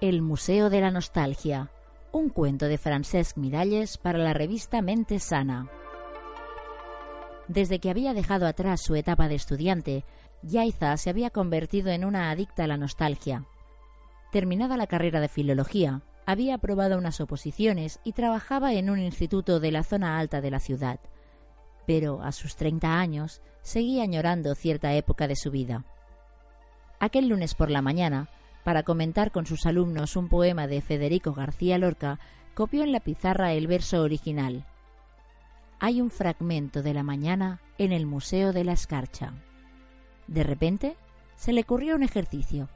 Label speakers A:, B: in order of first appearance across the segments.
A: El Museo de la Nostalgia, un cuento de Francesc Miralles para la revista Mente Sana. Desde que había dejado atrás su etapa de estudiante, Yaiza se había convertido en una adicta a la nostalgia. Terminada la carrera de filología, había aprobado unas oposiciones y trabajaba en un instituto de la zona alta de la ciudad. Pero a sus 30 años seguía añorando cierta época de su vida. Aquel lunes por la mañana, para comentar con sus alumnos un poema de Federico García Lorca, copió en la pizarra el verso original. Hay un fragmento de la mañana en el Museo de la Escarcha. De repente, se le ocurrió un ejercicio.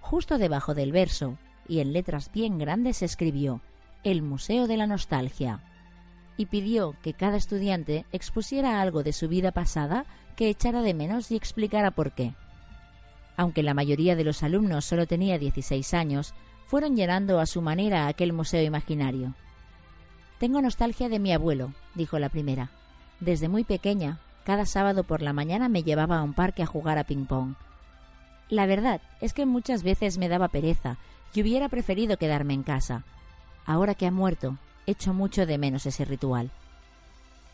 A: Justo debajo del verso, y en letras bien grandes escribió El Museo de la Nostalgia y pidió que cada estudiante expusiera algo de su vida pasada que echara de menos y explicara por qué. Aunque la mayoría de los alumnos solo tenía 16 años, fueron llenando a su manera aquel museo imaginario. Tengo nostalgia de mi abuelo, dijo la primera. Desde muy pequeña, cada sábado por la mañana me llevaba a un parque a jugar a ping-pong. La verdad es que muchas veces me daba pereza y hubiera preferido quedarme en casa. Ahora que ha muerto, echo mucho de menos ese ritual.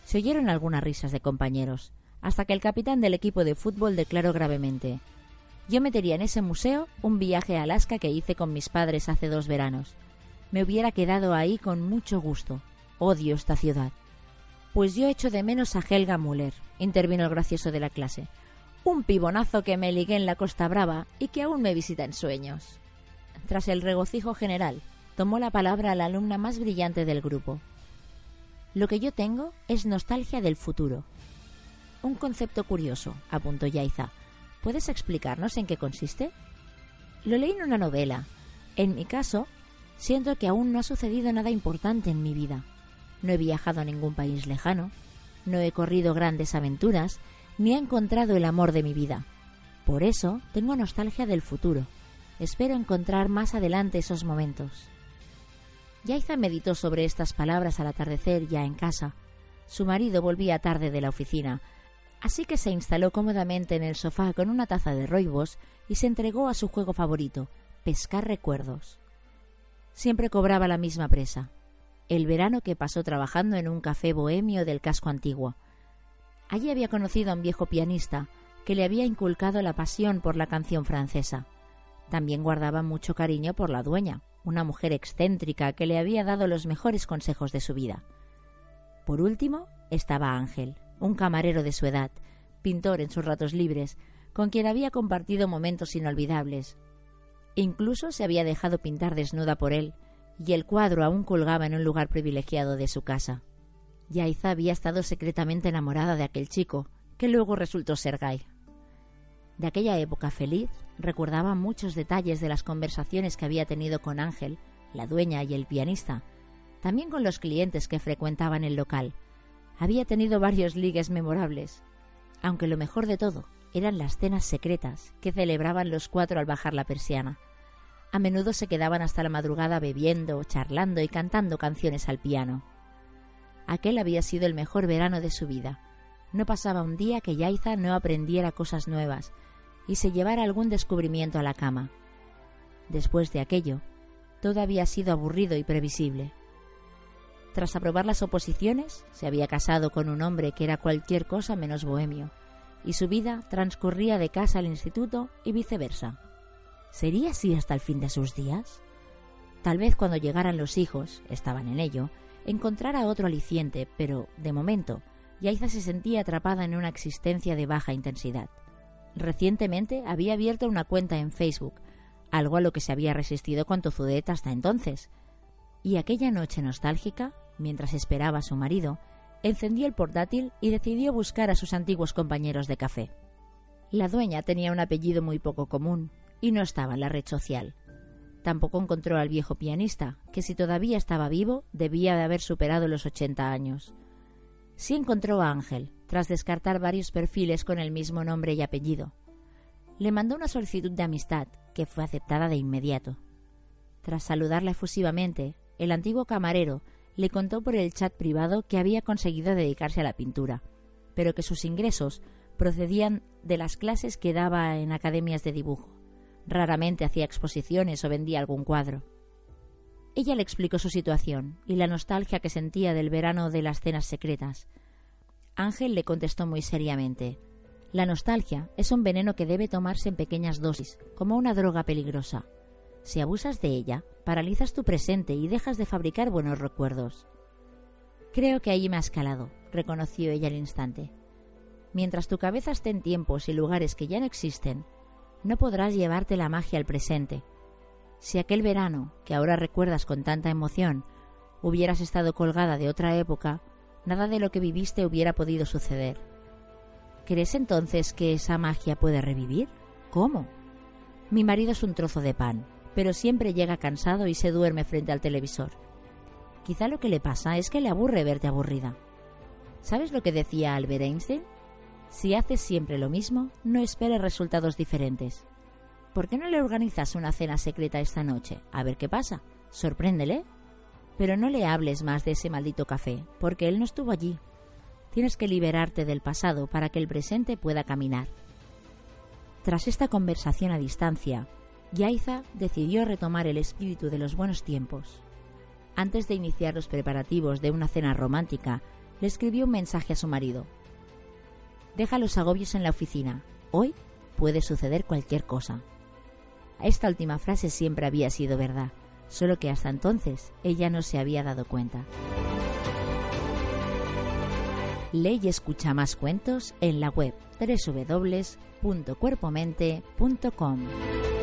A: Se oyeron algunas risas de compañeros, hasta que el capitán del equipo de fútbol declaró gravemente Yo metería en ese museo un viaje a Alaska que hice con mis padres hace dos veranos. Me hubiera quedado ahí con mucho gusto. Odio esta ciudad. Pues yo echo de menos a Helga Müller, intervino el gracioso de la clase. Un pibonazo que me ligué en la Costa Brava y que aún me visita en sueños. Tras el regocijo general, tomó la palabra la alumna más brillante del grupo. Lo que yo tengo es nostalgia del futuro. Un concepto curioso, apuntó Yaiza. ¿Puedes explicarnos en qué consiste? Lo leí en una novela. En mi caso, siento que aún no ha sucedido nada importante en mi vida. No he viajado a ningún país lejano, no he corrido grandes aventuras, ni he encontrado el amor de mi vida. Por eso tengo nostalgia del futuro. Espero encontrar más adelante esos momentos. Yaiza meditó sobre estas palabras al atardecer ya en casa. Su marido volvía tarde de la oficina, así que se instaló cómodamente en el sofá con una taza de roibos y se entregó a su juego favorito, pescar recuerdos. Siempre cobraba la misma presa, el verano que pasó trabajando en un café bohemio del casco antiguo. Allí había conocido a un viejo pianista que le había inculcado la pasión por la canción francesa. También guardaba mucho cariño por la dueña, una mujer excéntrica que le había dado los mejores consejos de su vida. Por último, estaba Ángel, un camarero de su edad, pintor en sus ratos libres, con quien había compartido momentos inolvidables. Incluso se había dejado pintar desnuda por él, y el cuadro aún colgaba en un lugar privilegiado de su casa. Yaiza había estado secretamente enamorada de aquel chico, que luego resultó ser Guy. De aquella época feliz recordaba muchos detalles de las conversaciones que había tenido con Ángel, la dueña y el pianista, también con los clientes que frecuentaban el local. Había tenido varios ligues memorables, aunque lo mejor de todo eran las cenas secretas que celebraban los cuatro al bajar la persiana. A menudo se quedaban hasta la madrugada bebiendo, charlando y cantando canciones al piano. Aquel había sido el mejor verano de su vida. No pasaba un día que Yaiza no aprendiera cosas nuevas, y se llevara algún descubrimiento a la cama. Después de aquello, todo había sido aburrido y previsible. Tras aprobar las oposiciones, se había casado con un hombre que era cualquier cosa menos bohemio, y su vida transcurría de casa al instituto y viceversa. ¿Sería así hasta el fin de sus días? Tal vez cuando llegaran los hijos, estaban en ello, encontrara otro aliciente, pero, de momento, Yaiza se sentía atrapada en una existencia de baja intensidad. Recientemente había abierto una cuenta en Facebook, algo a lo que se había resistido con tozudez hasta entonces. Y aquella noche nostálgica, mientras esperaba a su marido, encendió el portátil y decidió buscar a sus antiguos compañeros de café. La dueña tenía un apellido muy poco común y no estaba en la red social. Tampoco encontró al viejo pianista, que si todavía estaba vivo debía de haber superado los 80 años. Sí encontró a Ángel, tras descartar varios perfiles con el mismo nombre y apellido. Le mandó una solicitud de amistad, que fue aceptada de inmediato. Tras saludarla efusivamente, el antiguo camarero le contó por el chat privado que había conseguido dedicarse a la pintura, pero que sus ingresos procedían de las clases que daba en academias de dibujo. Raramente hacía exposiciones o vendía algún cuadro. Ella le explicó su situación y la nostalgia que sentía del verano de las cenas secretas. Ángel le contestó muy seriamente La nostalgia es un veneno que debe tomarse en pequeñas dosis, como una droga peligrosa. Si abusas de ella, paralizas tu presente y dejas de fabricar buenos recuerdos. Creo que allí me ha escalado, reconoció ella al instante. Mientras tu cabeza esté en tiempos y lugares que ya no existen, no podrás llevarte la magia al presente. Si aquel verano, que ahora recuerdas con tanta emoción, hubieras estado colgada de otra época, nada de lo que viviste hubiera podido suceder. ¿Crees entonces que esa magia puede revivir? ¿Cómo? Mi marido es un trozo de pan, pero siempre llega cansado y se duerme frente al televisor. Quizá lo que le pasa es que le aburre verte aburrida. ¿Sabes lo que decía Albert Einstein? Si haces siempre lo mismo, no esperes resultados diferentes. ¿Por qué no le organizas una cena secreta esta noche? A ver qué pasa. Sorpréndele. Pero no le hables más de ese maldito café, porque él no estuvo allí. Tienes que liberarte del pasado para que el presente pueda caminar. Tras esta conversación a distancia, Yaiza decidió retomar el espíritu de los buenos tiempos. Antes de iniciar los preparativos de una cena romántica, le escribió un mensaje a su marido. Deja los agobios en la oficina. Hoy puede suceder cualquier cosa. Esta última frase siempre había sido verdad, solo que hasta entonces ella no se había dado cuenta. Lee y escucha más cuentos en la web www.cuerpomente.com.